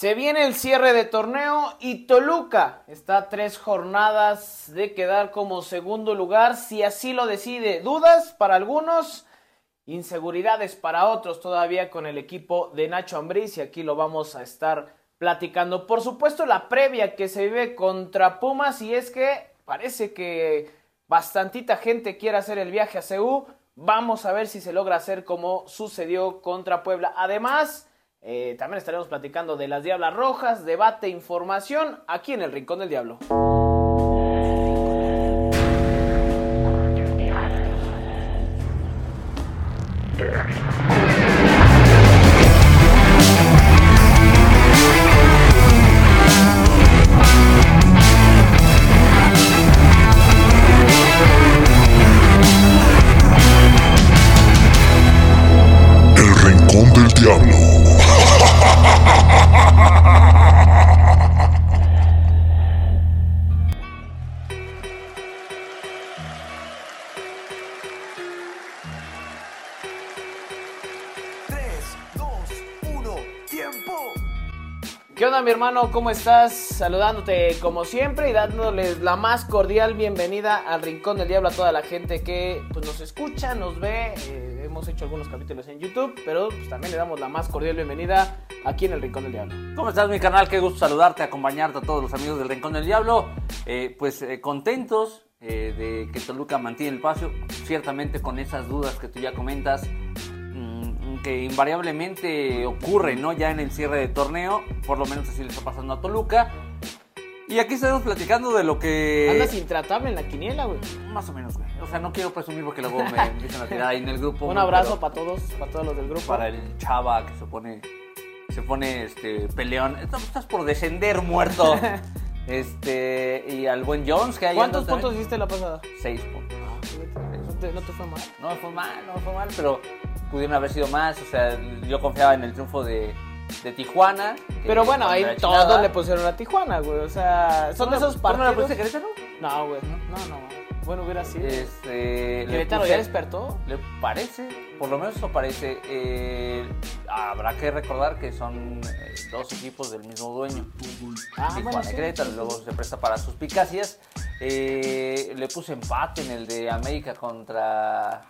Se viene el cierre de torneo y Toluca está a tres jornadas de quedar como segundo lugar, si así lo decide. Dudas para algunos, inseguridades para otros todavía con el equipo de Nacho Ambriz y aquí lo vamos a estar platicando. Por supuesto la previa que se vive contra Pumas y es que parece que bastantita gente quiere hacer el viaje a Ceú. Vamos a ver si se logra hacer como sucedió contra Puebla. Además, eh, también estaremos platicando de las Diablas Rojas, debate, información, aquí en el Rincón del Diablo. Hermano? ¿Cómo estás? Saludándote como siempre y dándoles la más cordial bienvenida al Rincón del Diablo a toda la gente que pues, nos escucha, nos ve. Eh, hemos hecho algunos capítulos en YouTube, pero pues, también le damos la más cordial bienvenida aquí en el Rincón del Diablo. ¿Cómo estás, mi canal? Qué gusto saludarte, acompañarte a todos los amigos del Rincón del Diablo. Eh, pues eh, contentos de que Toluca mantiene el paso, ciertamente con esas dudas que tú ya comentas, que invariablemente ocurre, ¿no? Ya en el cierre de torneo, por lo menos así le está pasando a Toluca. Y aquí estamos platicando de lo que... Andas intratable en la quiniela, güey. Más o menos, güey. O sea, no quiero presumir porque luego me empiezan a tirar ahí en el grupo. Un abrazo pero para todos, para todos los del grupo. Para el chava que se pone... Se pone este peleón. Estás por descender muerto. este. Y al buen Jones que hay. ¿Cuántos puntos hiciste la pasada? Seis puntos. ¿No te, no te fue mal? No fue mal, no fue mal, pero pudieron haber sido más. O sea, yo confiaba en el triunfo de, de Tijuana. Pero bueno, ahí todos le pusieron a Tijuana, güey. O sea, son de esos ¿Tú no le partidos. pusiste Querétaro? No, güey. No, no. Bueno, hubiera sido. Este. le Querétaro puse- ya despertó. Le parece, por lo menos eso parece. eh, habrá que recordar que son eh, dos equipos del mismo dueño. Ah, Tijuana bueno, y sí, Querétaro, sí, luego se presta para suspicacias. Eh, le puse empate en el de América contra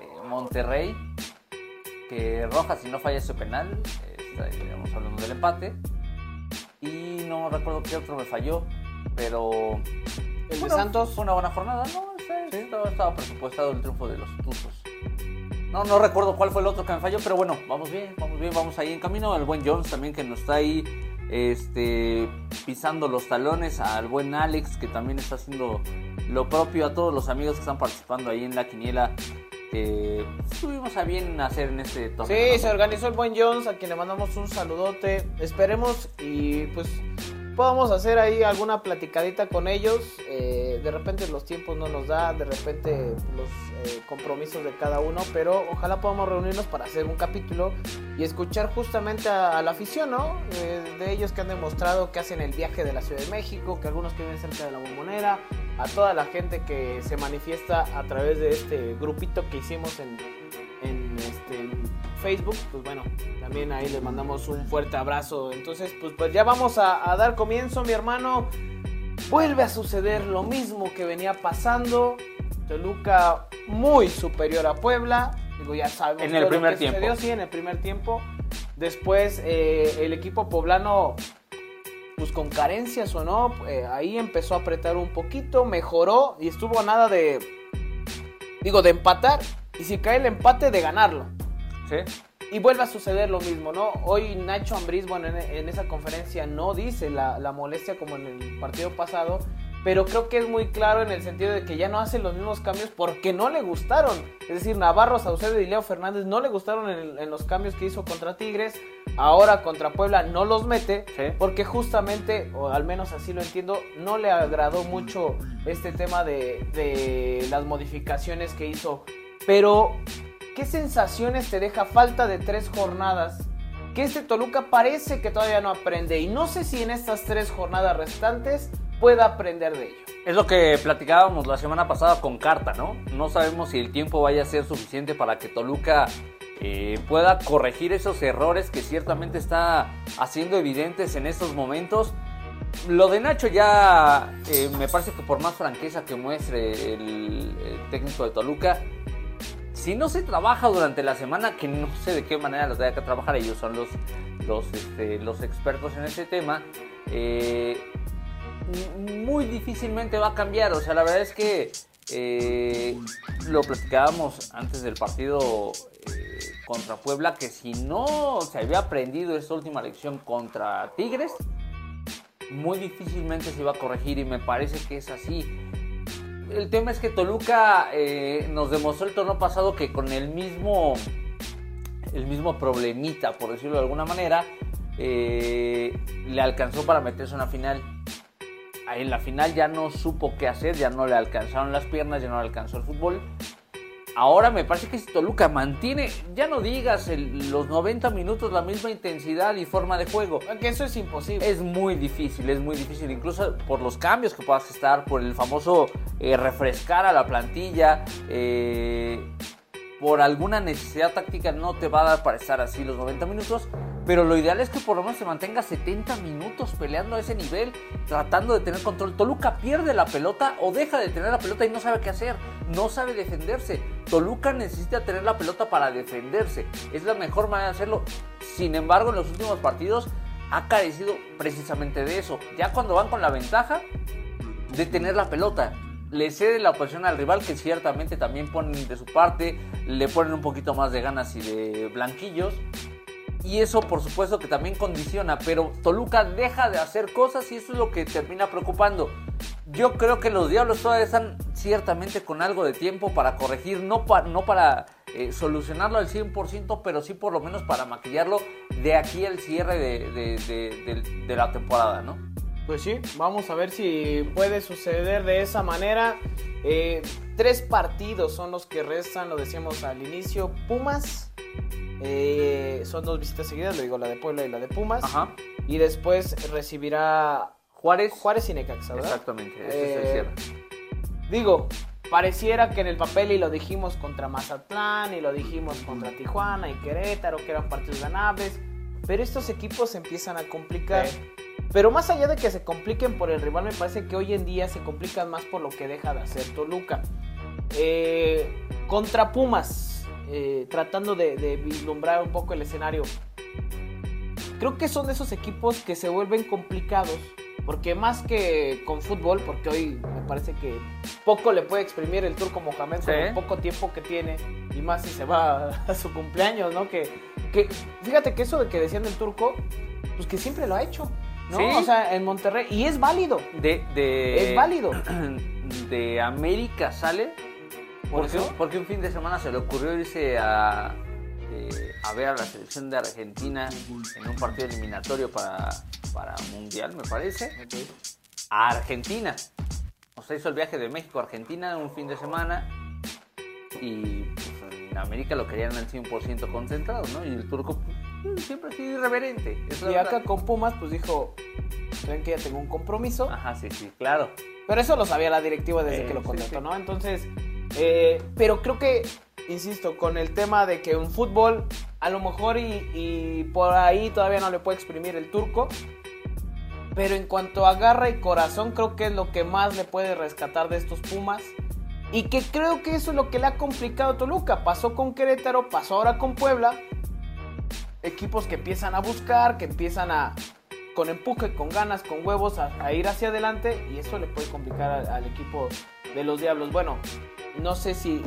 eh, Monterrey. Que Rojas, si no falla su penal, estaríamos hablando del empate. Y no recuerdo qué otro me falló, pero. El de Santos. Fue una buena jornada, ¿no? Sí, estaba, estaba presupuestado el triunfo de los Tuzos. No, no recuerdo cuál fue el otro que me falló, pero bueno, vamos bien, vamos bien, vamos ahí en camino. Al buen Jones también que nos está ahí este, pisando los talones. Al buen Alex que también está haciendo lo propio. A todos los amigos que están participando ahí en la quiniela. Que estuvimos a bien hacer en este torneo. Sí, ¿no? se organizó el buen Jones, a quien le mandamos un saludote. Esperemos y pues podamos hacer ahí alguna platicadita con ellos. Eh, de repente los tiempos no nos da, de repente los eh, compromisos de cada uno, pero ojalá podamos reunirnos para hacer un capítulo y escuchar justamente a, a la afición, ¿no? Eh, de ellos que han demostrado que hacen el viaje de la Ciudad de México, que algunos que viven cerca de la bombonera, a toda la gente que se manifiesta a través de este grupito que hicimos en, en, este, en Facebook, pues bueno, también ahí les mandamos un fuerte abrazo. Entonces, pues, pues ya vamos a, a dar comienzo, mi hermano. Vuelve a suceder lo mismo que venía pasando. Toluca muy superior a Puebla. Digo, ya sabemos En el lo primer que tiempo. sucedió, sí, en el primer tiempo. Después, eh, el equipo poblano, pues con carencias o no, eh, ahí empezó a apretar un poquito, mejoró y estuvo a nada de, digo, de empatar. Y si cae el empate, de ganarlo. Sí. Y vuelve a suceder lo mismo, ¿no? Hoy Nacho Ambriz, bueno, en, en esa conferencia no dice la, la molestia como en el partido pasado, pero creo que es muy claro en el sentido de que ya no hace los mismos cambios porque no le gustaron. Es decir, Navarro, Saucedo y Leo Fernández no le gustaron en, en los cambios que hizo contra Tigres. Ahora contra Puebla no los mete Sí. porque justamente, o al menos así lo entiendo, no le agradó mucho este tema de, de las modificaciones que hizo. Pero, ¿qué sensaciones te deja falta de tres jornadas? Que este Toluca parece que todavía no aprende y no sé si en estas tres jornadas restantes pueda aprender de ello. Es lo que platicábamos la semana pasada con Carta, ¿no? No sabemos si el tiempo vaya a ser suficiente para que Toluca eh, pueda corregir esos errores que ciertamente está haciendo evidentes en estos momentos. Lo de Nacho ya eh, me parece que por más franqueza que muestre el, técnico de Toluca, si no se trabaja durante la semana, que no sé de qué manera los haya que trabajar, ellos son los, los, este, expertos en ese tema, eh, muy difícilmente va a cambiar. O sea, la verdad es que eh, lo platicábamos antes del partido contra Puebla, que si no se había aprendido esta última lección contra Tigres, muy difícilmente se iba a corregir y me parece que es así. El tema es que Toluca eh, nos demostró el torneo pasado que con el mismo, el mismo problemita, por decirlo de alguna manera, eh, le alcanzó para meterse en una final. En la final ya no supo qué hacer, ya no le alcanzaron las piernas, ya no le alcanzó el fútbol Ahora me parece que si Toluca mantiene, ya no digas los 90 minutos la misma intensidad y forma de juego. Que eso es imposible. Es muy difícil, es muy difícil. Incluso por los cambios que puedas estar, por el famoso eh, refrescar a la plantilla. Eh, por alguna necesidad táctica no te va a dar para estar así los 90 minutos. Pero lo ideal es que por lo menos se mantenga 70 minutos peleando a ese nivel, tratando de tener control. Toluca pierde la pelota o deja de tener la pelota y no sabe qué hacer, no sabe defenderse. Toluca necesita tener la pelota para defenderse. Es la mejor manera de hacerlo. Sin embargo, en los últimos partidos ha carecido precisamente de eso. Ya cuando van con la ventaja de tener la pelota le cede la oposición al rival que ciertamente también ponen de su parte, le ponen un poquito más de ganas y de blanquillos, y eso por supuesto que también condiciona, pero Toluca deja de hacer cosas y eso es lo que termina preocupando. Yo creo que los Diablos todavía están ciertamente con algo de tiempo para corregir, no, no para eh, solucionarlo al 100%, pero sí por lo menos para maquillarlo de aquí al cierre de, la temporada, ¿no? Pues sí, vamos a ver si puede suceder de esa manera. Eh, tres partidos son los que restan, lo decíamos al inicio. Pumas, eh, son dos visitas seguidas, lo digo, la de Puebla y la de Pumas. Y después recibirá Juárez. Juárez y Necaxa, ¿verdad? Exactamente, ese es el eh, Digo, pareciera que en el papel, y lo dijimos contra Mazatlán, y lo dijimos contra Tijuana y Querétaro, que eran partidos ganables, pero estos equipos se empiezan a complicar. Pero más allá de que se compliquen por el rival, me parece que hoy en día se complican más por lo que deja de hacer Toluca. Eh, contra Pumas, eh, tratando de, vislumbrar un poco el escenario. Creo que son de esos equipos que se vuelven complicados. Porque más que con fútbol, porque hoy me parece que poco le puede exprimir el turco Mohamed con el poco tiempo que tiene. Y más si se va a su cumpleaños, ¿no? Que, que fíjate que eso de que decían del turco, pues que siempre lo ha hecho. ¿No? O sea, en Monterrey. Y es válido. De, de, es válido. De América sale porque, un fin de semana se le ocurrió irse a, eh, a ver a la selección de Argentina en un partido eliminatorio para, para Mundial, me parece. A Argentina. O sea, hizo el viaje de México a Argentina un fin de semana y pues, en América lo querían al 100% concentrado, ¿no? Y el turco siempre ha sido irreverente. y acá con Pumas, pues dijo, ven que ya tengo un compromiso. Ajá, sí, sí, claro. Pero eso lo sabía la directiva desde que lo contrató, ¿no? Entonces, eh, pero creo que, insisto, con el tema de que un fútbol, a lo mejor y, por ahí todavía no le puede exprimir el turco. Pero en cuanto a garra y corazón, creo que es lo que más le puede rescatar de estos Pumas. Y que creo que eso es lo que le ha complicado a Toluca. Pasó con Querétaro, pasó ahora con Puebla. Equipos que empiezan a buscar, que empiezan a, con empuje, con ganas, con huevos, a, ir hacia adelante. Y eso le puede complicar al equipo de los Diablos. Bueno, no sé si,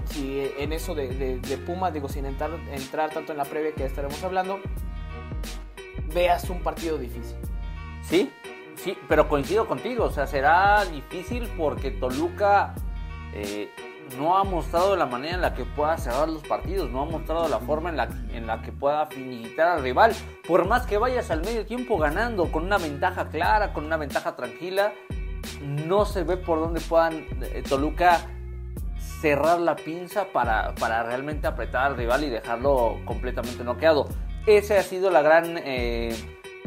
en eso de, de, Pumas, digo, sin entrar, entrar tanto en la previa que estaremos hablando, veas un partido difícil. Sí, sí, pero coincido contigo, o sea, será difícil porque Toluca eh, no ha mostrado la manera en la que pueda cerrar los partidos, no ha mostrado la forma en la, en la que pueda finiquitar al rival. Por más que vayas al medio tiempo ganando, con una ventaja clara, con una ventaja tranquila, no se ve por dónde puedan eh, Toluca cerrar la pinza para, realmente apretar al rival y dejarlo completamente noqueado. Esa ha sido la gran eh,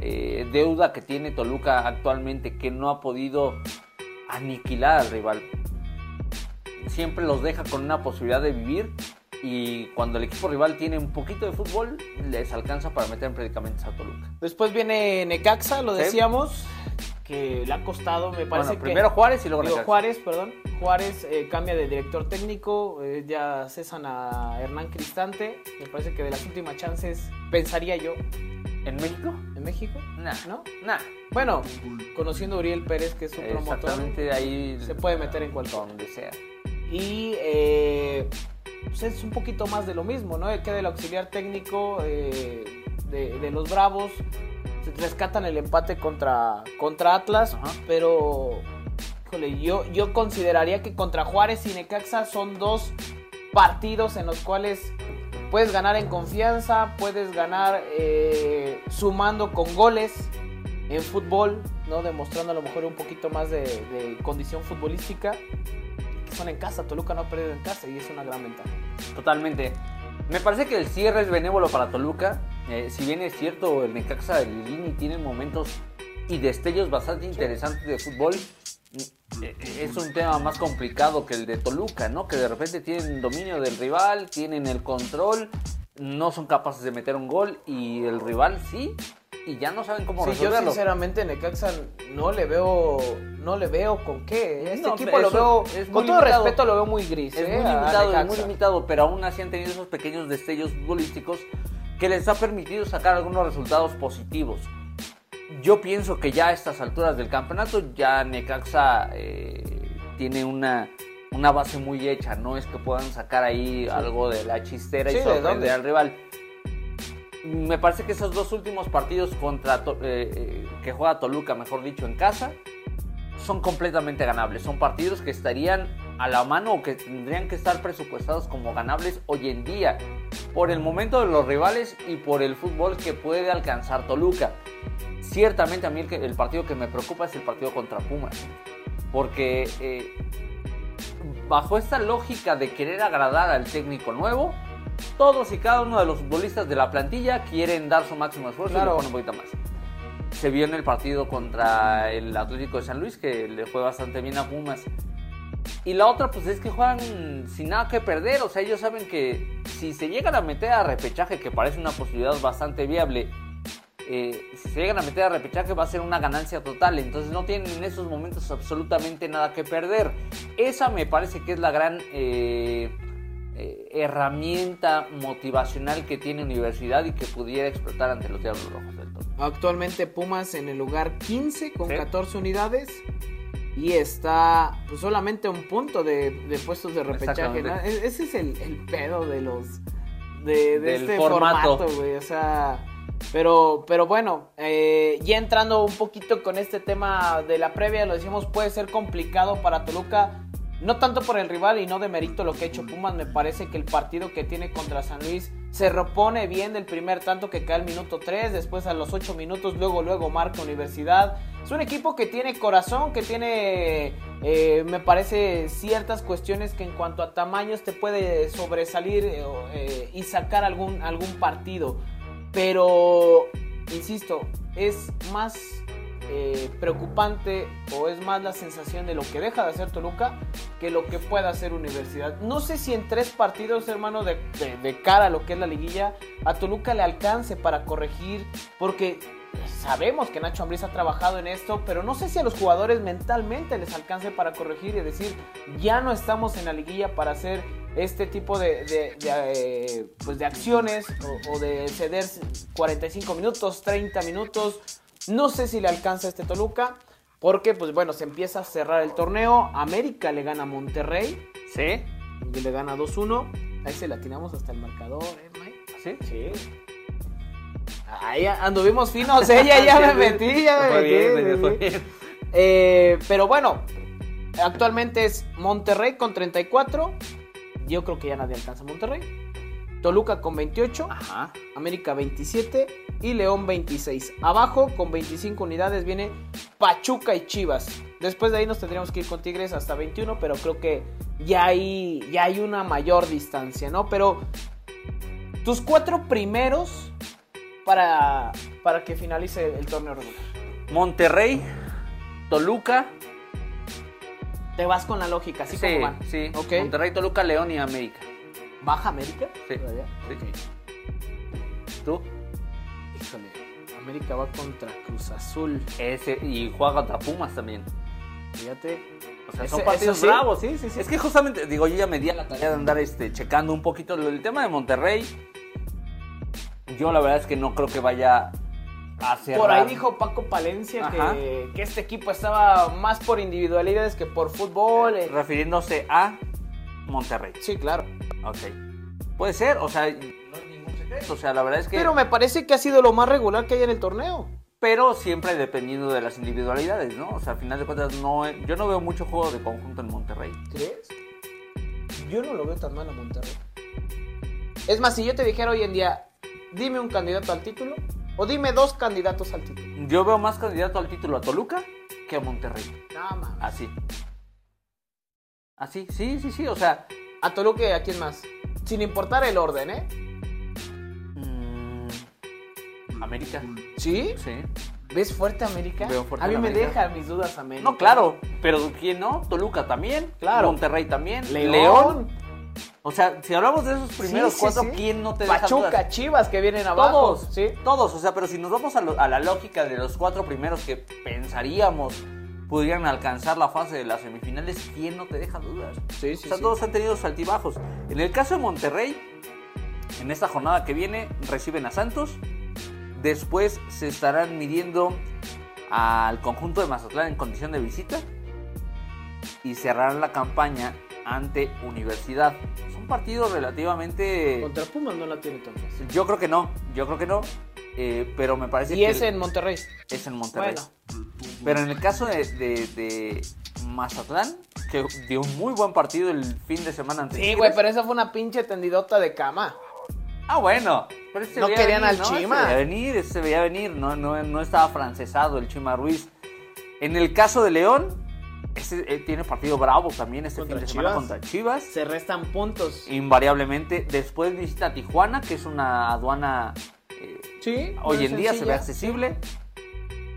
eh, deuda que tiene Toluca actualmente, que no ha podido aniquilar al rival. Siempre los deja con una posibilidad de vivir, y cuando el equipo rival tiene un poquito de fútbol, les alcanza para meter en predicamentos a Toluca. Después viene Necaxa, lo Sí. decíamos, que le ha costado, me parece Bueno, que... primero Juárez y luego Digo, Necaxa. Juárez, perdón. Juárez eh, cambia de director técnico, eh, ya cesan a Hernán Cristante. Me parece que de las últimas chances, pensaría yo, ¿En México? en México, Nah. ¿no? Nah. Bueno, conociendo a Uriel Pérez, que es su promotor, Exactamente ahí. se puede meter en cualquier. Donde sea. Y eh, pues es un poquito más de lo mismo, ¿no? Queda el auxiliar técnico eh, de, de los Bravos. Se rescatan el empate contra, contra Atlas, Ajá. pero híjole, yo, yo consideraría que contra Juárez y Necaxa son dos partidos en los cuales puedes ganar en confianza, puedes ganar eh, sumando con goles en fútbol, ¿no? Demostrando a lo mejor un poquito más de, de condición futbolística que son en casa. Toluca no ha perdido en casa y es una gran ventaja. Totalmente. Me parece que el cierre es benévolo para Toluca. Eh, si bien es cierto, el Necaxa del Lini tiene momentos y destellos bastante interesantes de fútbol. Eh, Es un tema más complicado que el de Toluca, ¿no? Que de repente tienen dominio del rival, tienen el control, no son capaces de meter un gol y el rival sí, y ya no saben cómo Sí, yo resolverlo. sinceramente Necaxa no le veo, no le veo con qué. Este No, equipo lo veo, es con todo limitado. respeto, lo veo muy gris. Es ¿eh? muy limitado, es muy limitado, pero aún así han tenido esos pequeños destellos futbolísticos que les ha permitido sacar algunos resultados positivos. Yo pienso que ya a estas alturas del campeonato ya Necaxa eh, tiene una, una base muy hecha, no es que puedan sacar ahí algo de la chistera Sí, y ¿de sorprender al rival. Me parece que esos dos últimos partidos contra eh, eh, que juega Toluca, mejor dicho, en casa, son completamente ganables. Son partidos que estarían a la mano o que tendrían que estar presupuestados como ganables hoy en día. Por el momento de los rivales y por el fútbol que puede alcanzar Toluca. Ciertamente a mí el, el partido que me preocupa es el partido contra Pumas. Porque eh, bajo esta lógica de querer agradar al técnico nuevo, todos y cada uno de los futbolistas de la plantilla quieren dar su máximo esfuerzo y Claro. ponen un poquito más se vio en el partido contra el Atlético de San Luis, que le fue bastante bien a Pumas. Y la otra, pues es que juegan sin nada que perder. O sea, ellos saben que si se llegan a meter a repechaje, que parece una posibilidad bastante viable, eh, si se llegan a meter a repechaje va a ser una ganancia total. Entonces no tienen en esos momentos absolutamente nada que perder. Esa me parece que es la gran eh, eh, herramienta motivacional que tiene Universidad y que pudiera explotar ante los Diablos Rojos del Toro. Actualmente Pumas en el lugar 15 con Sí. 14 unidades. Y está pues, solamente un punto de, de puestos de repechaje. E- Ese es el, el pedo de los. de, de Del este formato. formato, güey. O sea. Pero, pero bueno, eh, ya entrando un poquito con este tema de la previa, lo decimos, puede ser complicado para Toluca. No tanto por el rival y no de mérito lo que ha hecho Pumas, me parece que el partido que tiene contra San Luis se repone bien del primer tanto que cae al minuto 3, después a los 8 minutos, luego, luego marca Universidad. Es un equipo que tiene corazón, que tiene, eh, me parece, ciertas cuestiones que en cuanto a tamaños te puede sobresalir eh, eh, y sacar algún, algún partido. Pero, insisto, es más eh, preocupante o es más la sensación de lo que deja de hacer Toluca que lo que pueda hacer Universidad. No sé si en tres partidos, hermano, de, de- cara a lo que es la liguilla, a Toluca le alcance para corregir, porque sabemos que Nacho Ambriz ha trabajado en esto, pero no sé si a los jugadores mentalmente les alcance para corregir y decir, ya no estamos en la liguilla para hacer este tipo de, eh, pues de acciones o de ceder 45 minutos, 30 minutos. No sé si le alcanza a este Toluca, porque pues bueno, se empieza a cerrar el torneo. América le gana a Monterrey ¿Sí? y le gana 2-1. Ahí se la tiramos hasta el marcador, ¿eh, Mike? ¿Sí? Sí. Ahí anduvimos finos, ¿eh? Ya, ya me metí, ya me Fue metí. fue bien. Eh, pero bueno, actualmente es Monterrey con 34. Yo creo que ya nadie alcanza a Monterrey. Toluca con 28. Ajá. América 27 y León 26. Abajo con 25 unidades viene Pachuca y Chivas. Después de ahí nos tendríamos que ir con Tigres hasta 21, pero creo que ya hay, ya hay una mayor distancia, ¿no? Pero tus cuatro primeros para, para que finalice el torneo regular. Monterrey, Toluca. Te vas con la lógica, así sí, como van. sí. Monterrey, Toluca, León y América. ¿Baja América? Sí. ¿Tú? Híjole, América va contra Cruz Azul. Ese, y juega contra Pumas también. Fíjate. O sea, Ese- son partidos sí. bravos, sí, sí, sí. Es que justamente, digo, yo ya me di a la tarea de andar este, checando un poquito lo- el tema de Monterrey. Yo la verdad es que no creo que vaya. Por ahí dijo Paco Palencia que este equipo estaba más por individualidades que por fútbol. eh. Refiriéndose a Monterrey. Sí, claro. Ok. Puede ser, o sea, O sea, la verdad es que. Pero me parece que ha sido lo más regular que hay en el torneo. pero siempre dependiendo de las individualidades, ¿no? O sea, al final de cuentas, no, yo no veo mucho juego de conjunto en Monterrey. ¿Crees? Yo no lo veo tan mal a Monterrey. Es más, si yo te dijera hoy en día, dime un candidato al título, o dime dos candidatos al título. Yo veo más candidato al título a Toluca que a Monterrey. No, mames. Así. Así, sí, sí, sí, o sea. A Toluca y a quién más. Sin importar el orden, ¿eh? América. ¿Sí? Sí. ¿Ves fuerte América? Veo fuerte a mí me América. deja mis dudas América. No, claro, pero ¿quién no? Toluca también. Claro. Monterrey también. León. O sea, si hablamos de esos primeros Sí, sí, cuatro, sí. ¿quién no te deja Pachuca, dudas? Chivas que vienen abajo. Todos, ¿sí? todos, o sea, pero si nos vamos a, lo- a la lógica de los cuatro primeros que pensaríamos pudieran alcanzar la fase de las semifinales, ¿quién no te deja dudas? Sí, o sí, sea, sí. todos han tenido sus altibajos. En el caso de Monterrey, en esta jornada que viene, reciben a Santos. Después se estarán midiendo al conjunto de Mazatlán en condición de visita. Y cerrarán la campaña ante Universidad. Son partidos relativamente... Contra Pumas no la tiene tan fácil. Yo creo que no, yo creo que no. eh, pero me parece Y que es en Monterrey. es en Monterrey. Bueno. Pero en el caso de, de- de Mazatlán, que dio un muy buen partido el fin de semana ante Sí, güey, pero esa fue una pinche tendidota de cama. Ah, bueno. Pero se No querían venir, al ¿no? Chima. Se veía venir, se veía venir. No, no, no estaba francesado el Chima Ruiz. En el caso de León, ese, eh, tiene partido bravo también este fin de semana Chivas. contra Chivas. Se restan puntos. Invariablemente. Después visita Tijuana, que es una aduana eh, Sí. hoy en día se ve accesible.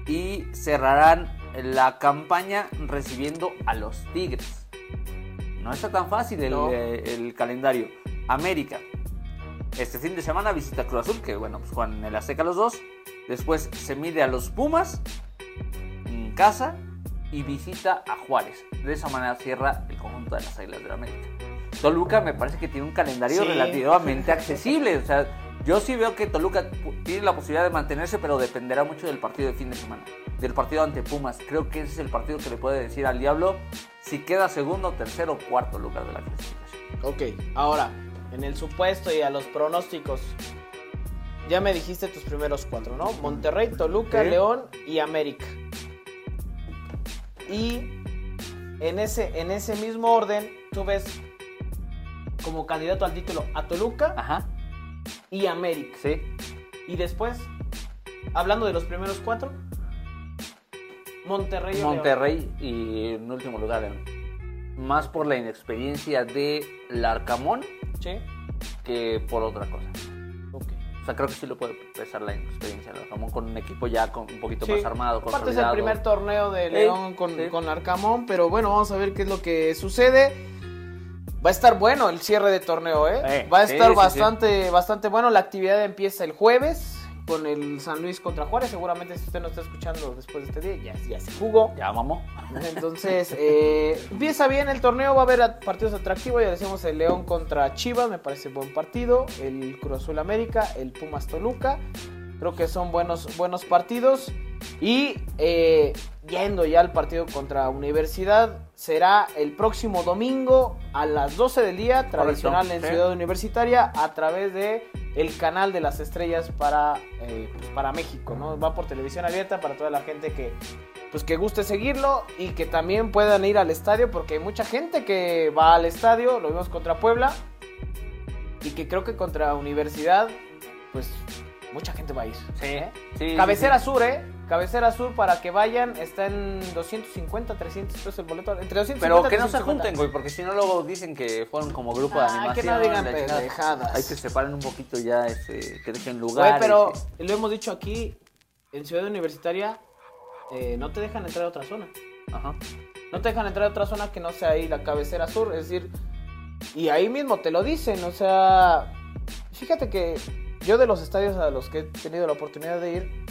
Y cerrarán la campaña recibiendo a los Tigres. No está tan fácil el, No. eh, el calendario. América. Este fin de semana visita Cruz Azul, que bueno, pues juegan en el Azteca los dos. Después se mide a los Pumas en casa y visita a Juárez. De esa manera cierra el conjunto de las Águilas de la América. Toluca me parece que tiene un calendario Sí. relativamente accesible. O sea, yo sí veo que Toluca tiene la posibilidad de mantenerse, pero dependerá mucho del partido de fin de semana. Del partido ante Pumas. Creo que ese es el partido que le puede decir al Diablo si queda segundo, tercero o cuarto lugar de la clasificación. Ok, ahora, en el supuesto y a los pronósticos. Ya me dijiste tus primeros cuatro, ¿no? Monterrey, Toluca. León y América. Y en ese, en ese mismo orden, tú ves como candidato al título a Toluca Ajá, y América. sí. Y después, hablando de los primeros cuatro, Monterrey. o León. Monterrey y en último lugar León. Más por la inexperiencia de Larcamón Sí. que por otra cosa. O sea, creo que sí lo puede pesar la inexperiencia de Larcamón con un equipo ya con un poquito Sí. más armado, Aparte es el primer torneo de León con, sí. con Arcamón, pero bueno, vamos a ver qué es lo que sucede. Va a estar bueno el cierre de torneo, ¿eh? Eh, Va a estar bastante, bastante bueno. La actividad empieza el jueves con el San Luis contra Juárez. Seguramente si usted no está escuchando después de este día, ya, ya se jugó. Ya, mamó. Entonces, eh, empieza bien el torneo, va a haber partidos atractivos, ya decíamos el León contra Chivas, me parece buen partido, el Cruz Azul América, el Pumas Toluca, creo que son buenos, buenos partidos. Y eh, yendo ya al partido contra Universidad, será el próximo domingo a las 12 del día, tradicional en sí. Ciudad Universitaria, a través de el canal de las estrellas para, eh, pues, para México, ¿no? Va por televisión abierta para toda la gente que, pues que guste seguirlo y que también puedan ir al estadio porque hay mucha gente que va al estadio, lo vimos contra Puebla y que creo que contra Universidad, pues mucha gente va a ir. Sí, sí. Cabecera sí, Sur, ¿eh? Cabecera Sur para que vayan, está en 250, 300 pesos el boleto, entre 250 Pero que no se 350. junten, güey, porque si no luego dicen que fueron como grupo de Ah, animación. que no digan la chingada. pendejadas. Hay que separen un poquito ya, este, que dejen Güey, lugar. pero lo hemos dicho aquí, en Ciudad Universitaria eh, no te dejan entrar a otra zona. Ajá. No te dejan entrar a otra zona que no sea ahí la cabecera sur. Es decir, Y ahí mismo te lo dicen, o sea, fíjate que yo de los estadios a los que he tenido la oportunidad de ir,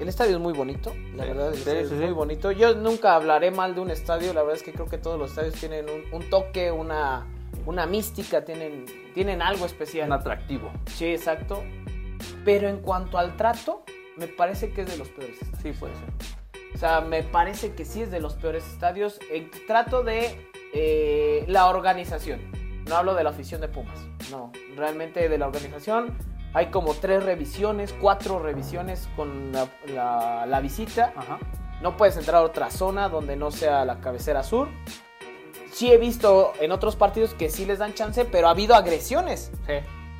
el estadio es muy bonito, la verdad, el estadio es muy bonito. Yo nunca hablaré mal de un estadio, la verdad es que creo que todos los estadios tienen un, un toque, una, una mística, tienen, tienen algo especial. Un atractivo. Sí, exacto. Pero en cuanto al trato, me parece que es de los peores estadios. Sí, puede ser. O sea, me parece que sí es de los peores estadios. El trato de eh, la organización. No hablo de la afición de Pumas. No, realmente de la organización. Hay como tres revisiones, cuatro revisiones con la, la- la visita. Ajá. No puedes entrar a otra zona donde no sea la cabecera sur. Sí he visto en otros partidos que sí les dan chance, pero ha habido agresiones. Sí.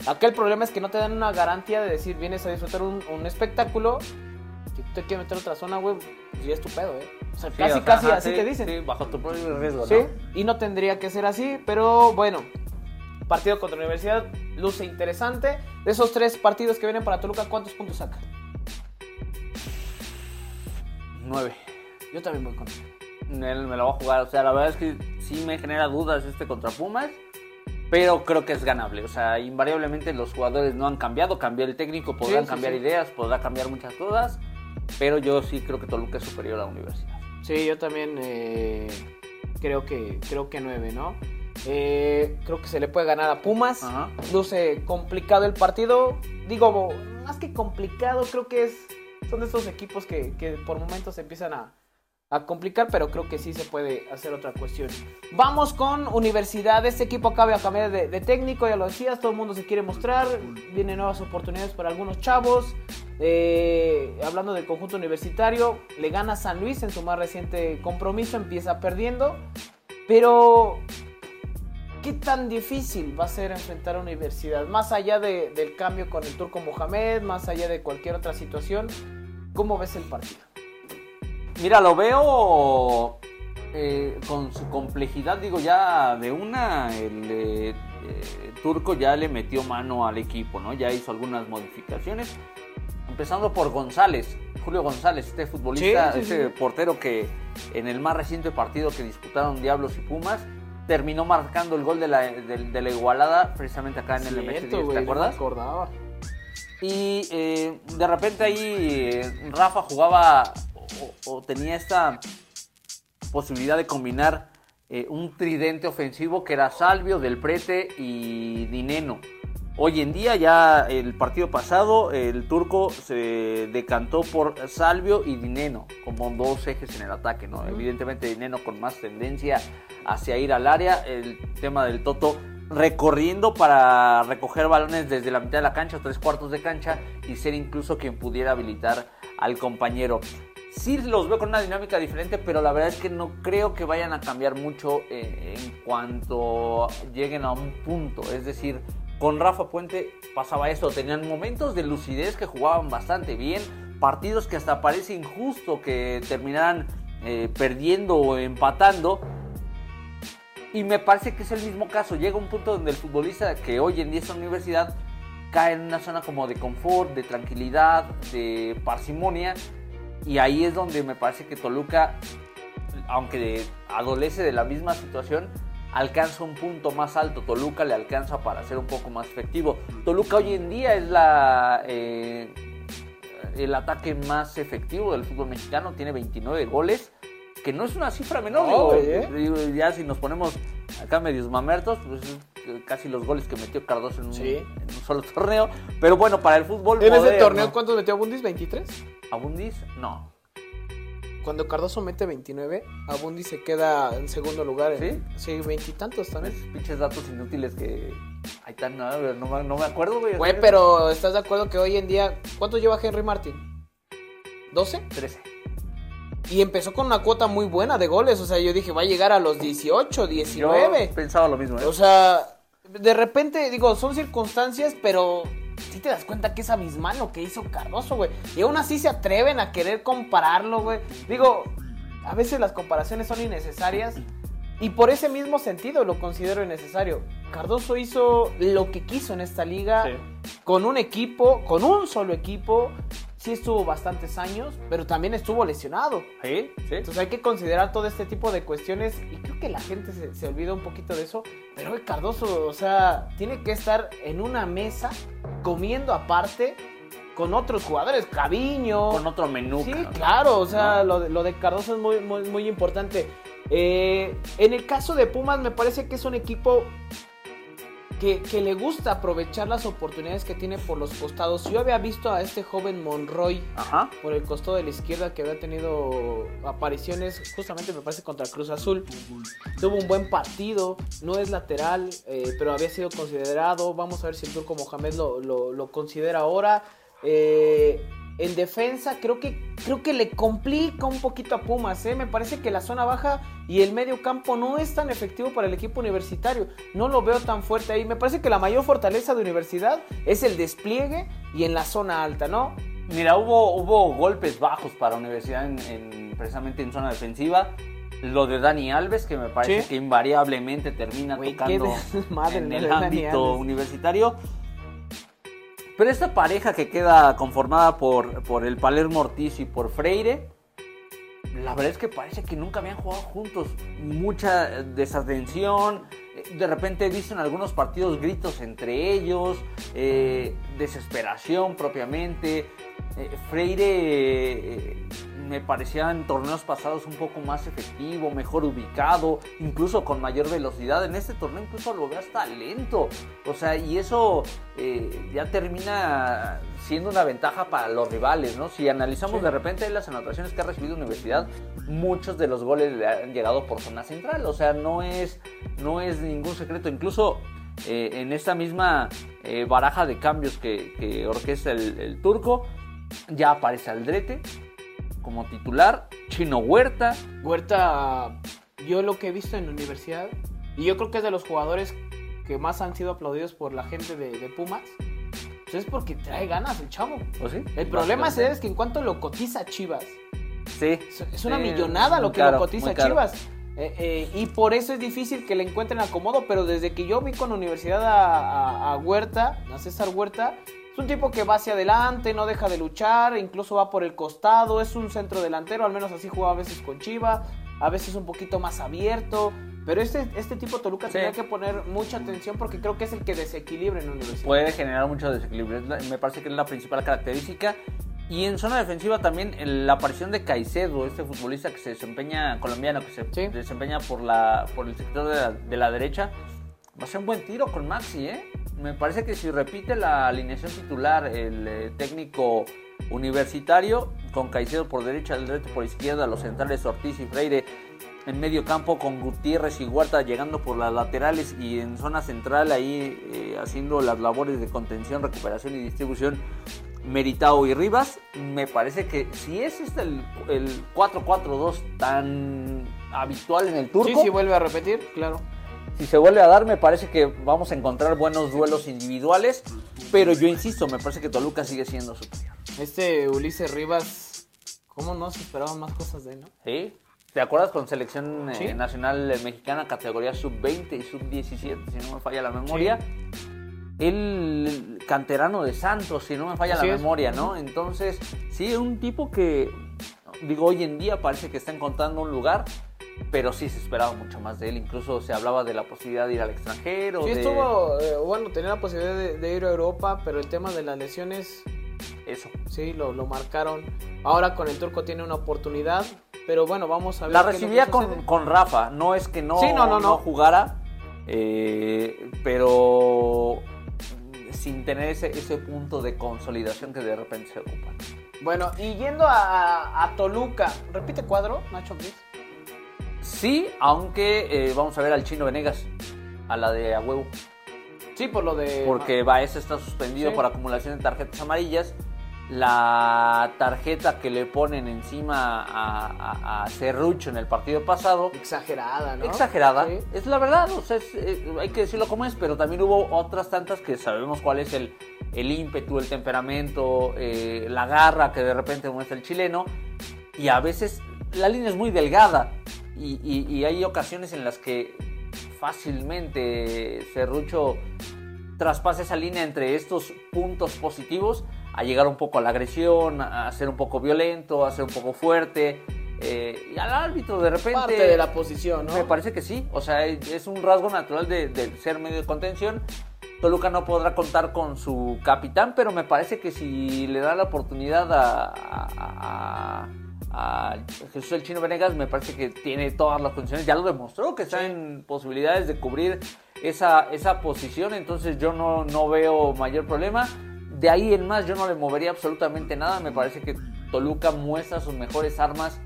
Aquel problema es que no te dan una garantía de decir, vienes a disfrutar un, un espectáculo. Si tú te quieres meter a otra zona, güey, pues ya es tu pedo, ¿eh? O sea, Sí, casi, o sea, casi ajá, así sí, te dicen. Sí, bajo tu propio riesgo, Sí, ¿no? y no tendría que ser así, pero bueno, partido contra Universidad luce interesante. De esos tres partidos que vienen para Toluca, ¿cuántos puntos saca? Nueve. Yo también voy con él. Él me lo va a jugar. O sea, la verdad es que sí me genera dudas este contra Pumas. Pero creo que es ganable. O sea, invariablemente los jugadores no han cambiado. Cambió el técnico, podrán Sí, sí, cambiar sí. ideas, podrá cambiar muchas cosas. Pero yo sí creo que Toluca es superior a la universidad. Sí, yo también eh, creo que creo que nueve, ¿no? Eh, creo que se le puede ganar a Pumas. Ajá. Luce complicado el partido. Digo, más que complicado, creo que es son de estos equipos que, que por momentos se empiezan a, a complicar, pero creo que sí se puede hacer otra cuestión. Vamos con Universidad. Este equipo acaba de cambiar de, de técnico, ya lo decías, todo el mundo se quiere mostrar. Vienen nuevas oportunidades para algunos chavos. Eh, hablando del conjunto universitario, le gana San Luis en su más reciente compromiso, empieza perdiendo. Pero, ¿qué tan difícil va a ser enfrentar a Universidad? Más allá de- del cambio con el turco Mohamed, más allá de cualquier otra situación, ¿cómo ves el partido? Mira, lo veo eh, con su complejidad, digo, ya de una, el eh, eh, turco ya le metió mano al equipo, ¿no? Ya hizo algunas modificaciones, empezando por González, Julio González, este futbolista, Sí, sí, este portero que en el más reciente partido que disputaron Diablos y Pumas, terminó marcando el gol de la, de, de la igualada, precisamente acá en el MX10, ¿te acuerdas? acordaba. Y eh, de repente ahí eh, Rafa jugaba o, o tenía esta posibilidad de combinar eh, un tridente ofensivo que era Salvio, Del Prete y Dineno. Hoy en día, ya el partido pasado, el turco se decantó por Salvio y Dineno como dos ejes en el ataque, ¿no? Evidentemente Dineno con más tendencia hacia ir al área, el tema del Toto recorriendo para recoger balones desde la mitad de la cancha tres cuartos de cancha y ser incluso quien pudiera habilitar al compañero. Sí los veo con una dinámica diferente, pero la verdad es que no creo que vayan a cambiar mucho eh, en cuanto lleguen a un punto. Es decir, con Rafa Puente pasaba esto, tenían momentos de lucidez que jugaban bastante bien, partidos que hasta parece injusto que terminaran eh, perdiendo o empatando, y me parece que es el mismo caso. Llega un punto donde el futbolista que hoy en día es universidad cae en una zona como de confort, de tranquilidad, de parsimonia. Y ahí es donde me parece que Toluca, aunque adolece de la misma situación, alcanza un punto más alto. Toluca le alcanza para ser un poco más efectivo. Toluca hoy en día es la... eh, el ataque más efectivo del fútbol mexicano, tiene 29 goles, que no es una cifra menor. No, digo, güey, ¿eh? digo, ya si nos ponemos acá medios mamertos, pues es casi los goles que metió Cardoso en un, Sí. en un solo torneo. Pero bueno, para el fútbol En ese torneo, ¿cuántos metió Abundis? ¿23? ¿Abundis? No. Cuando Cardoso mete 29, Abundis se queda en segundo lugar. en- ¿Sí? Sí, veintitantos también. Esos pinches datos inútiles que... Ahí están, no, no, me- no me acuerdo, güey. Güey, pero ¿estás de acuerdo que hoy en día... ¿Cuánto lleva Henry Martin? ¿12? 13. Y empezó con una cuota muy buena de goles. O sea, yo dije, va a llegar a los 18, 19. Yo pensaba lo mismo, ¿eh? O sea, de repente, digo, son circunstancias, pero sí te das cuenta que es abismal lo que hizo Cardoso, güey. Y aún así se atreven a querer compararlo, güey. Digo, a veces las comparaciones son innecesarias. Y por ese mismo sentido lo considero innecesario. Cardoso hizo lo que quiso en esta liga Sí. con un equipo, con un solo equipo, sí estuvo bastantes años, pero también estuvo lesionado. Sí, sí. Entonces hay que considerar todo este tipo de cuestiones y creo que la gente se, se olvida un poquito de eso. Pero el Cardoso, o sea, tiene que estar en una mesa comiendo aparte con otros jugadores, Caviño. Con otro menú. Sí, claro, o sea, ¿No? lo, de, lo de Cardoso es muy, muy, muy importante. Eh, en el caso de Pumas, me parece que es un equipo que, que le gusta aprovechar las oportunidades que tiene por los costados. Yo había visto a este joven Monroy Ajá. por el costado de la izquierda que había tenido apariciones justamente me parece contra Cruz Azul. Tuvo un buen partido, no es lateral, eh, pero había sido considerado. Vamos a ver si el turco Mohamed lo, lo- lo considera ahora. Eh, en defensa creo que, creo que le complica un poquito a Pumas. ¿eh? Me parece que la zona baja y el medio campo no es tan efectivo para el equipo universitario. No lo veo tan fuerte ahí. Me parece que la mayor fortaleza de universidad es el despliegue y en la zona alta, ¿no? Mira, hubo, hubo golpes bajos para Universidad en, en- precisamente en zona defensiva. Lo de Dani Alves, que me parece Sí. que invariablemente termina tocando en el ámbito universitario. Pero esta pareja que queda conformada por, por el Palermo Ortiz y por Freire, la verdad es que parece que nunca habían jugado juntos. Mucha desatención. eh, De repente dicen algunos partidos gritos entre ellos. eh, desesperación propiamente. Eh, Freire me parecía en torneos pasados un poco más efectivo, mejor ubicado, incluso con mayor velocidad. En este torneo incluso lo veo hasta lento. O sea, y eso eh, ya termina siendo una ventaja para los rivales, ¿no? Si analizamos Sí. de repente las anotaciones que ha recibido Universidad, muchos de los goles le han llegado por zona central. O sea, no es, no es ningún secreto. Incluso eh, en esta misma eh, baraja de cambios que, que orquesta el, el turco, ya aparece Aldrete como titular, Chino Huerta, Huerta, yo lo que he visto en la universidad, y yo creo que es de los jugadores que más han sido aplaudidos por la gente de, de Pumas, pues es porque trae ganas el chavo. ¿o sí? El problema es que en cuanto lo cotiza Chivas, Sí. es- una Sí, millonada lo que caro, lo cotiza. Chivas. Eh, eh, y por eso es difícil que le encuentren acomodo, pero desde que yo vi con la universidad a, a- a Huerta, a César Huerta, es un tipo que va hacia adelante, no deja de luchar, incluso va por el costado, es un centro delantero, al menos así juega a veces con Chivas, a veces un poquito más abierto. Pero este, este tipo Toluca Sí. tenía que poner mucha atención porque creo que es el que desequilibra en la universidad. puede generar mucho desequilibrio. Me parece que es la principal característica. Y en zona defensiva también la aparición de Caicedo, este futbolista que se desempeña, colombiano, que se Sí. desempeña por, la, por el sector de la, de la derecha, va a ser un buen tiro con Maxi, ¿eh? Me parece que si repite la alineación titular, el eh, técnico universitario, con Caicedo por derecha, derecho por izquierda, los centrales Ortiz y Freire en medio campo con Gutiérrez y Huerta llegando por las laterales y en zona central ahí eh, haciendo las labores de contención, recuperación y distribución Meritao y Rivas. Me parece que si es este el, el 4-4-2 tan habitual en el turco, Sí, sí, vuelve a repetir, claro. Si se vuelve a dar, me parece que vamos a encontrar buenos duelos individuales. Pero yo insisto, me parece que Toluca sigue siendo superior. Este Ulises Rivas, ¿cómo no se esperaban más cosas de él, no? ¿Sí? ¿Te acuerdas con selección eh, Sí. nacional eh, mexicana, categoría sub-20 y sub-17, si no me falla la memoria? El canterano de Santos, si no me falla Así la es. memoria, ¿no? Entonces, sí, un tipo que, digo, hoy en día parece que está encontrando un lugar, pero sí se esperaba mucho más de él. Incluso se hablaba de la posibilidad de ir al extranjero. Sí, de estuvo, eh, bueno, tenía la posibilidad de, de ir a Europa, pero el tema de las lesiones, Eso. sí, lo, lo marcaron. Ahora con el turco tiene una oportunidad, pero bueno, vamos a ver. La recibía con, con Rafa, no es que no, Sí, no, no, no. jugara, eh, pero sin tener ese, ese punto de consolidación que de repente se ocupa. Bueno, y yendo a, a- a Toluca, repite cuadro, Nacho Ambriz. Sí, aunque eh, vamos a ver al chino Venegas, a la de a huevo, Sí, por lo de. porque Baez está suspendido Sí. por acumulación de tarjetas amarillas. La tarjeta que le ponen encima a, a, a Cerrucho en el partido pasado Exagerada, ¿no? exagerada. Sí. Es la verdad, o sea, es, eh, hay que decirlo como es, pero también hubo otras tantas que sabemos cuál es el, el ímpetu, el temperamento, eh, la garra que de repente muestra el chileno. Y a veces la línea es muy delgada y, y- y hay ocasiones en las que fácilmente Cerrucho traspasa esa línea entre estos puntos positivos a llegar un poco a la agresión, a ser un poco violento, a ser un poco fuerte. Eh, y al árbitro de repente... Parte de la posición, ¿no? Me parece que sí, o sea, es un rasgo natural de, de ser medio de contención. Toluca no podrá contar con su capitán, pero me parece que si le da la oportunidad a, a, a, a Jesús el Chino Venegas, me parece que tiene todas las condiciones. Ya lo demostró que está en posibilidades de cubrir esa, esa posición, entonces yo no, no veo mayor problema. De ahí en más, yo no le movería absolutamente nada. Me parece que Toluca muestra sus mejores armas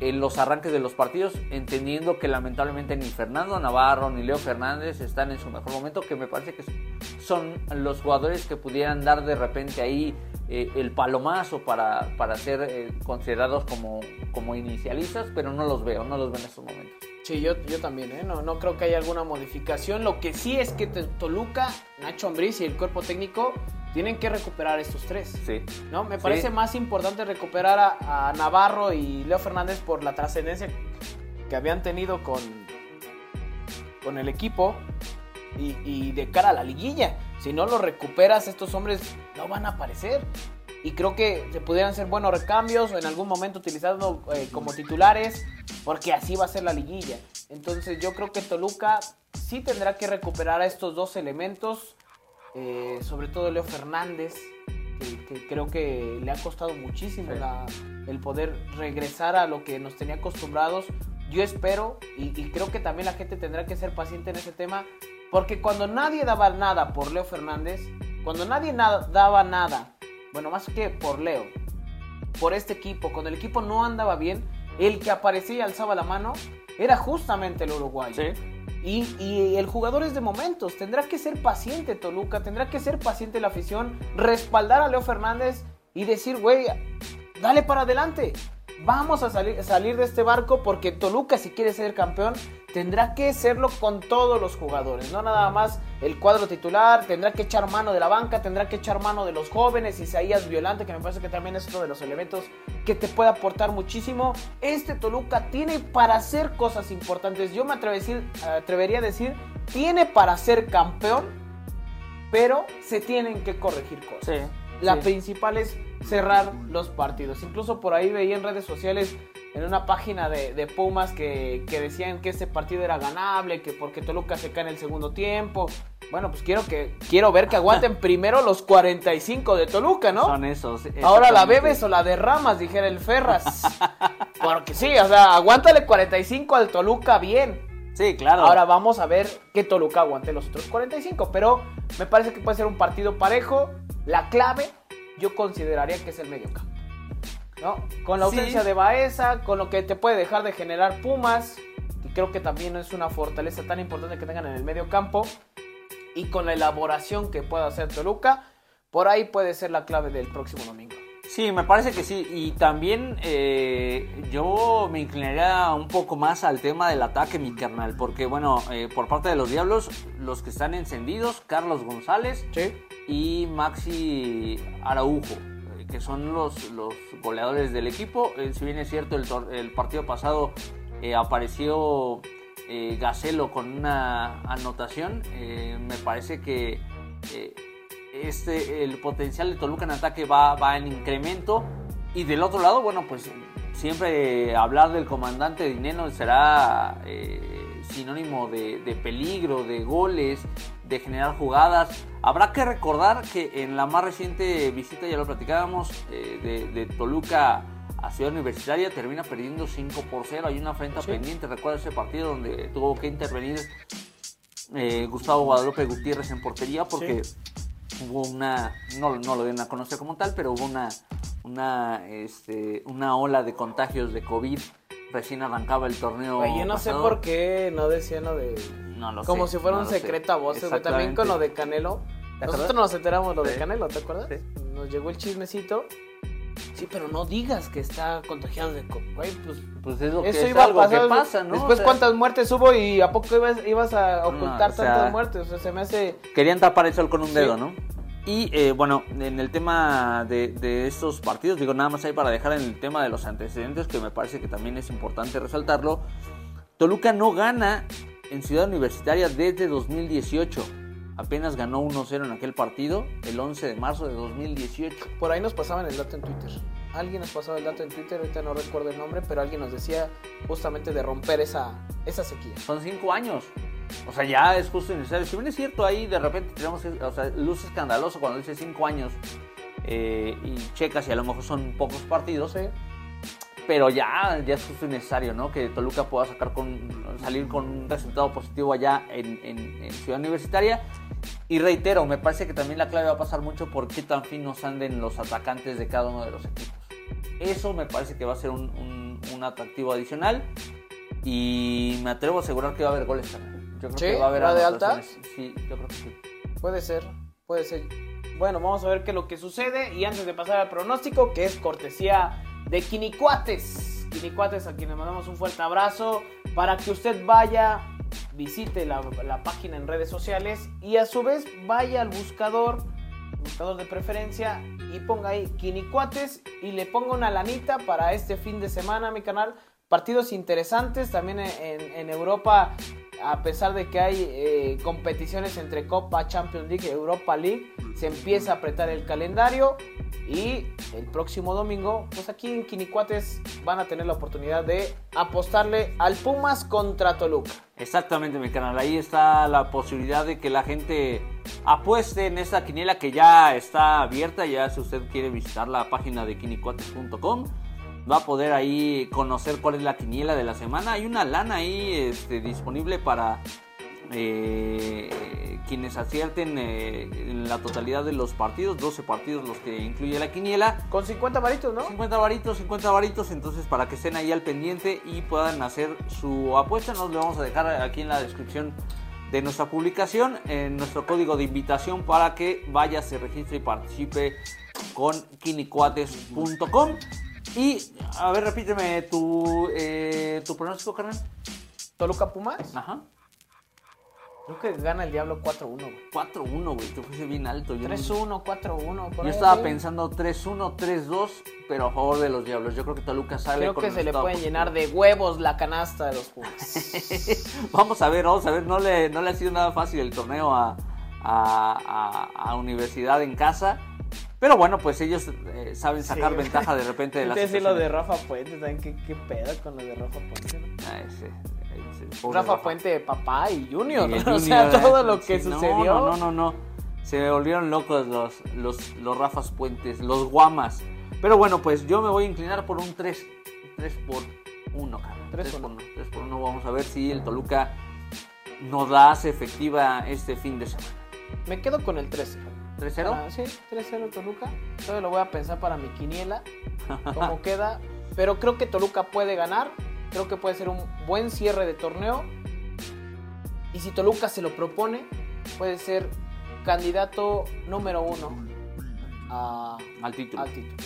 en los arranques de los partidos, entendiendo que lamentablemente ni Fernando Navarro ni Leo Fernández están en su mejor momento, que me parece que son los jugadores que pudieran dar de repente ahí eh, el palomazo para, para ser eh, considerados como, como inicialistas, pero no los veo, no los veo en estos momentos. Sí, yo, yo también, ¿eh? no, no creo que haya alguna modificación. Lo que sí es que Toluca, Nacho Ambriz y el cuerpo técnico tienen que recuperar estos tres. Sí. ¿no? Me parece Sí. más importante recuperar a, a Navarro y Leo Fernández por la trascendencia que habían tenido con, con el equipo y, y de cara a la liguilla. Si no los recuperas, estos hombres no van a aparecer. Y creo que se pudieran ser buenos recambios o en algún momento utilizarlos eh, como titulares, porque así va a ser la liguilla. Entonces yo creo que Toluca sí tendrá que recuperar a estos dos elementos, eh, sobre todo Leo Fernández, que, que creo que le ha costado muchísimo Sí. la- el poder regresar a lo que nos tenía acostumbrados. Yo espero y, y creo que también la gente tendrá que ser paciente en ese tema, porque cuando nadie daba nada por Leo Fernández, cuando nadie nada- daba nada, bueno, más que por Leo, por este equipo, cuando el equipo no andaba bien, el que aparecía y alzaba la mano era justamente el uruguayo. Y, y el jugador es de momentos, tendrá que ser paciente Toluca, tendrá que ser paciente la afición, respaldar a Leo Fernández y decir, güey, dale para adelante. Vamos a salir, de este barco porque Toluca si quiere ser campeón tendrá que serlo con todos los jugadores, no nada más el cuadro titular, tendrá que echar mano de la banca, tendrá que echar mano de los jóvenes, Isaías Violante, que me parece que también es uno de los elementos que te puede aportar muchísimo. Este Toluca tiene para hacer cosas importantes, yo me atrevería a decir, tiene para ser campeón, pero se tienen que corregir cosas. La sí. principal es cerrar los partidos. Incluso por ahí veía en redes sociales, en una página de, de Pumas, que, que decían que este partido era ganable, que porque Toluca se cae en el segundo tiempo. Bueno, pues quiero, que, quiero ver que aguanten primero los 45 de Toluca, ¿no? Son esos. Ahora la bebes o la derramas, dijera el Ferras. Porque sí, o sea, aguántale 45 al Toluca bien. Sí, claro. Ahora vamos a ver que Toluca aguante los otros 45. Pero me parece que puede ser un partido parejo. La clave, yo consideraría que es el medio campo. ¿no? Con la Sí. ausencia de Baeza, con lo que te puede dejar de generar Pumas, que creo que también es una fortaleza tan importante que tengan en el medio campo. Y con la elaboración que pueda hacer Toluca, por ahí puede ser la clave del próximo domingo. Sí, me parece que sí. Y también eh, yo me inclinaría un poco más al tema del ataque, mi carnal. Porque, bueno, eh, por parte de los Diablos, los que están encendidos, Carlos González Sí. Y Maxi Araujo, que son los, los goleadores del equipo. Eh, si bien es cierto, el, el partido pasado eh, apareció eh, Gacelo con una anotación, eh, me parece que este, el potencial de Toluca en ataque va, va en incremento. Y del otro lado, bueno, pues siempre hablar del comandante Dineno será sinónimo de, de peligro, de goles, de generar jugadas. Habrá que recordar que en la más reciente visita, ya lo platicábamos, eh, de, de Toluca a Ciudad Universitaria termina perdiendo 5 por 0. Hay una afrenta Sí. pendiente. Recuerda ese partido donde tuvo que intervenir eh, Gustavo Guadalupe Gutiérrez en portería porque hubo una, no, no lo deben a conocer como tal, pero hubo una, una, este, una ola de contagios de COVID. Recién arrancaba el torneo. Yo no sé por qué no decían lo de... No lo Como sé, si fuera no un secreto a voces, güey. También con lo de Canelo. ¿Te Nosotros nos enteramos lo de. Canelo, ¿te acuerdas? Sí. Nos llegó el chismecito. Sí, pero no digas que está contagiado de COVID, güey. Pues Pues es lo que, eso es iba a pasar. que pasa, ¿no? Después, O sea, ¿cuántas muertes hubo y a poco ibas, ibas a ocultar o sea, tantas muertes? O sea, se me hace. Querían tapar el sol con un Sí. dedo, ¿no? Y eh, bueno, en el tema de, de estos partidos, digo nada más ahí para dejar en el tema de los antecedentes, que me parece que también es importante resaltarlo. Toluca no gana en Ciudad Universitaria desde 2018. apenas ganó 1-0 en aquel partido el 11 de marzo de 2018. Por ahí nos pasaban el dato en Twitter. Alguien nos pasaba el dato en Twitter, ahorita no recuerdo el nombre, pero alguien nos decía justamente de romper esa, esa sequía. Son cinco años. O sea, ya es justo y necesario. Si bien es cierto, ahí de repente tenemos, o sea, luz escandaloso cuando dice cinco años eh, y checas y a lo mejor son pocos partidos. Sí. pero ya, ya es justo y necesario, ¿no? Que Toluca pueda sacar con, salir con un resultado positivo allá en, en- en Ciudad Universitaria. Y reitero, me parece que también la clave va a pasar mucho por qué tan finos anden los atacantes de cada uno de los equipos. Eso me parece que va a ser un, un- un atractivo adicional. Y me atrevo a asegurar que va a haber goles también. Yo creo ¿Sí? que va a haber ¿Va de alta? Sí, yo creo que sí. Puede ser, puede ser. Bueno, vamos a ver qué es lo que sucede. Y antes de pasar al pronóstico, que es cortesía de Quinicuates. Quinicuates, a quienes mandamos un fuerte abrazo. Para que usted vaya, visite la, la página en redes sociales. Y a su vez vaya al buscador, de preferencia. Y ponga ahí Quinicuates. Y le ponga una lanita para este fin de semana, mi canal. Partidos interesantes también en Europa a pesar de que hay eh, competiciones entre Copa Champions League Europa League, se empieza a apretar el calendario y el próximo domingo, pues aquí en Quinicuates van a tener la oportunidad de apostarle al Pumas contra Toluca. Exactamente, mi canal. Ahí está la posibilidad de que la gente apueste en esta quiniela que ya está abierta. Ya si usted quiere visitar la página de quinicuates.com, va a poder ahí conocer cuál es la quiniela de la semana. Hay una lana ahí este, disponible para eh, quienes acierten eh, en la totalidad de los partidos, 12 partidos los que incluye la quiniela. Con 50 varitos, ¿no? 50 varitos, 50 varitos, entonces para que estén ahí al pendiente y puedan hacer su apuesta, nos lo vamos a dejar aquí en la descripción de nuestra publicación, en nuestro código de invitación para que vaya, se registre y participe con quinicuates.com. Y, a ver, repíteme tu, eh, tu pronóstico, carnal. Toluca Pumas. Ajá. Creo que gana el Diablo 4-1. güey. 4-1, güey, te fuiste bien alto. Yo, no- 3-1, 4-1. por yo estaba pensando 3-1, 3-2, pero a favor de los Diablos. Yo creo que Toluca sale Creo con que se le pueden llenar de huevos la canasta de los Pumas. vamos a ver, vamos a ver. No le, no le ha sido nada fácil el torneo a, a- a- a Universidad en casa. Pero bueno, pues ellos eh, saben sacar Sí. ventaja de repente de las Ustedes sí lo de. Rafa Puente, ¿saben qué, qué pedo con lo de Rafa Puente? no? Ah, ese- ese pobre Rafa Puente, papá y Junior. Y el o sea, Junior, todo eh, lo que sí, no, sucedió. No, no, no, no. Se me volvieron locos los, los, los Rafas Puentes, los Guamas. Pero bueno, pues yo me voy a inclinar por un 3, 3 por 1, cabrón. 3 3 por por 1. 3 por 1. Vamos a ver si el Toluca nos la hace efectiva este fin de semana. Me quedo con el 13. 3-0. Ah, sí, 3-0 Toluca. Todavía lo voy a pensar para mi quiniela. Cómo queda. Pero creo que Toluca puede ganar. Creo que puede ser un buen cierre de torneo. Y si Toluca se lo propone, puede ser candidato número uno a, Al título. al título.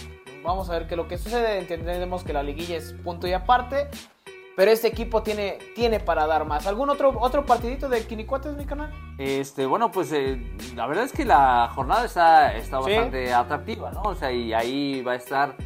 Vamos a ver qué es lo que sucede. Entendemos que la liguilla es punto y aparte. Pero este equipo tiene, tiene para dar más. ¿Algún otro, otro partidito de Quinicuates, mi canal? Este, bueno, pues eh, la verdad es que la jornada está, está Sí. bastante atractiva, ¿no? O sea, y ahí va a estar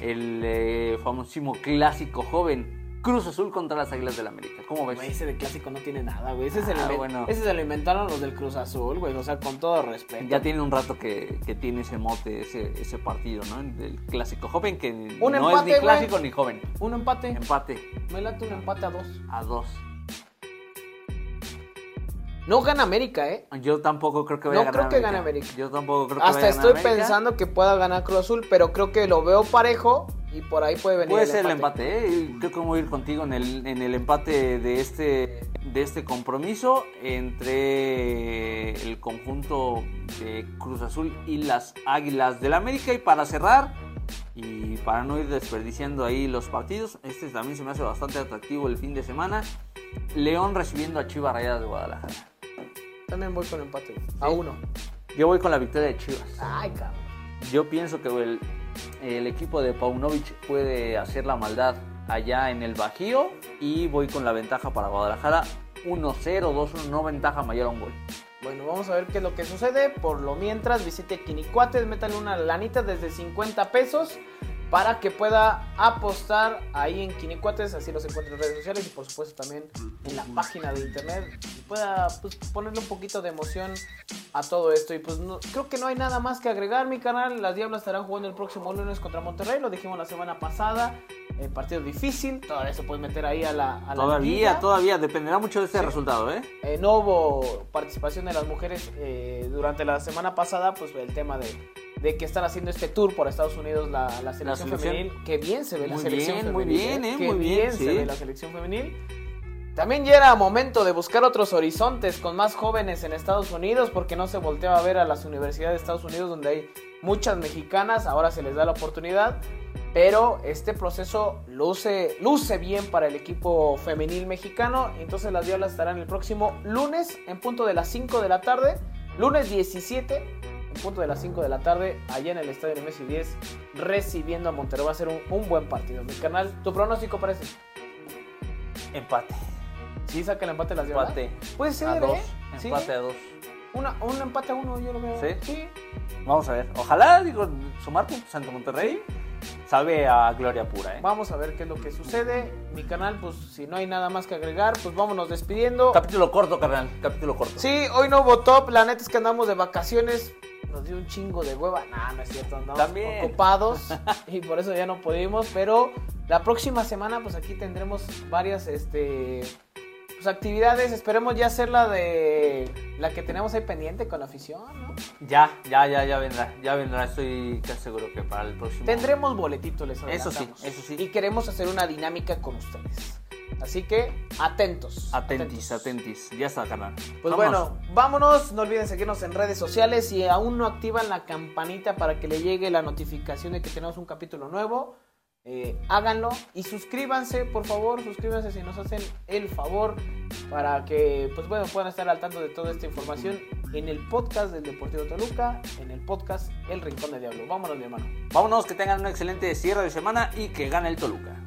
el eh, famosísimo clásico joven Cruz Azul contra las Águilas del América. ¿Cómo ves? Güey, ese de clásico no tiene nada, güey. Ese, se Ah, lo inven- bueno. ese se lo inventaron los del Cruz Azul, güey. O sea, con todo respeto. Ya tiene un rato que, que tiene ese mote, ese, ese partido, ¿no? El clásico joven que Un no empate, es ni güey. clásico ni joven. Un empate. Empate Me late un empate a dos. a dos. No gana América, ¿eh? Yo tampoco creo que vaya No a ganar creo que gane América. Yo tampoco creo que Hasta vaya a ganar estoy América. pensando que pueda ganar Cruz Azul, pero creo que lo veo parejo y por ahí puede venir Puede el ser el empate. ¿eh? Creo que voy a ir contigo en el, en el empate de este, de este compromiso entre el conjunto de Cruz Azul y las Águilas del América. Y para cerrar, y para no ir desperdiciando ahí los partidos, este también se me hace bastante atractivo el fin de semana. León recibiendo a Chivas Rayadas de Guadalajara. También voy con empate. A uno. Yo voy con la victoria de Chivas. Ay, cabrón. Yo pienso que el, el equipo de Paunovic puede hacer la maldad allá en el Bajío y voy con la ventaja para Guadalajara 1-0, 2-1, no ventaja mayor a un gol. Bueno, vamos a ver qué es lo que sucede. Por lo mientras, visite Quinicuates, métale una lanita desde 50 pesos para que pueda apostar ahí en Quinicuates, así los encuentra en redes sociales y por supuesto también en la página de internet y pueda pues, ponerle un poquito de emoción a todo esto. Y pues creo que no hay nada más que agregar, mi canal. Las Diablas estarán jugando el próximo lunes contra Monterrey, lo dijimos la semana pasada. Eh, partido difícil, todavía se puede meter ahí a la, a la Todavía, todavía, dependerá mucho de ese Sí. resultado, ¿eh? Eh, no hubo participación de las mujeres eh, durante la semana pasada, pues el tema de, de que están haciendo este tour por Estados Unidos la, la selección selección. femenil. Que bien se ve la Muy selección bien, muy bien, eh, Qué muy bien, se sí. ve la selección femenil. También ya era momento de buscar otros horizontes con más jóvenes en Estados Unidos, porque no se volteaba a ver a las universidades de Estados Unidos donde hay muchas mexicanas, ahora se les da la oportunidad. Pero este proceso luce, luce bien para el equipo femenil mexicano. Entonces las Diablas estarán el próximo lunes en punto de las 5 de la tarde. Lunes 17 en punto de las 5 de la tarde allá en el Estadio Nemesio 10 recibiendo a Monterrey. Va a ser un, un buen partido. Mi canal, ¿tu pronóstico parece? Empate. ¿Sí saca el empate las Diablas? Empate. Puede ser, a dos. ¿eh? Sí. Empate a dos. Una- un empate a uno yo lo veo. ¿Sí? Sí. Vamos a ver. Ojalá, digo, sumar puntos ante Monterrey. Sabe a gloria pura, ¿eh? Vamos a ver qué es lo que sucede. Mi canal, pues si no hay nada más que agregar, pues vámonos despidiendo. Capítulo corto, carnal. Capítulo corto. Sí, hoy no top. La neta es que andamos de vacaciones. Nos dio un chingo de hueva. Nah, no es cierto. Andamos También. ocupados. y por eso ya no pudimos. Pero la próxima semana, pues aquí tendremos varias este, pues, actividades. Esperemos ya hacer la de la que tenemos ahí pendiente con la afición, ¿no? Ya, ya, ya, ya vendrá. Ya vendrá. Estoy casi seguro que para el próximo. Tendremos boletitos, les Eso sí, eso sí. Y queremos hacer una dinámica con ustedes. Así que atentos. Atentis, atentis. Ya está, carnal. Pues Vámonos. bueno, vámonos. No olviden seguirnos en redes sociales. Si aún no activan la campanita para que le llegue la notificación de que tenemos un capítulo nuevo, eh, háganlo. Y suscríbanse, por favor. Suscríbanse si nos hacen el favor. Para que pues bueno, puedan estar al tanto de toda esta información en el podcast del Deportivo Toluca, en el podcast El Rincón del Diablo. Vámonos, mi hermano. Vámonos, que tengan un excelente cierre de semana y que gane el Toluca.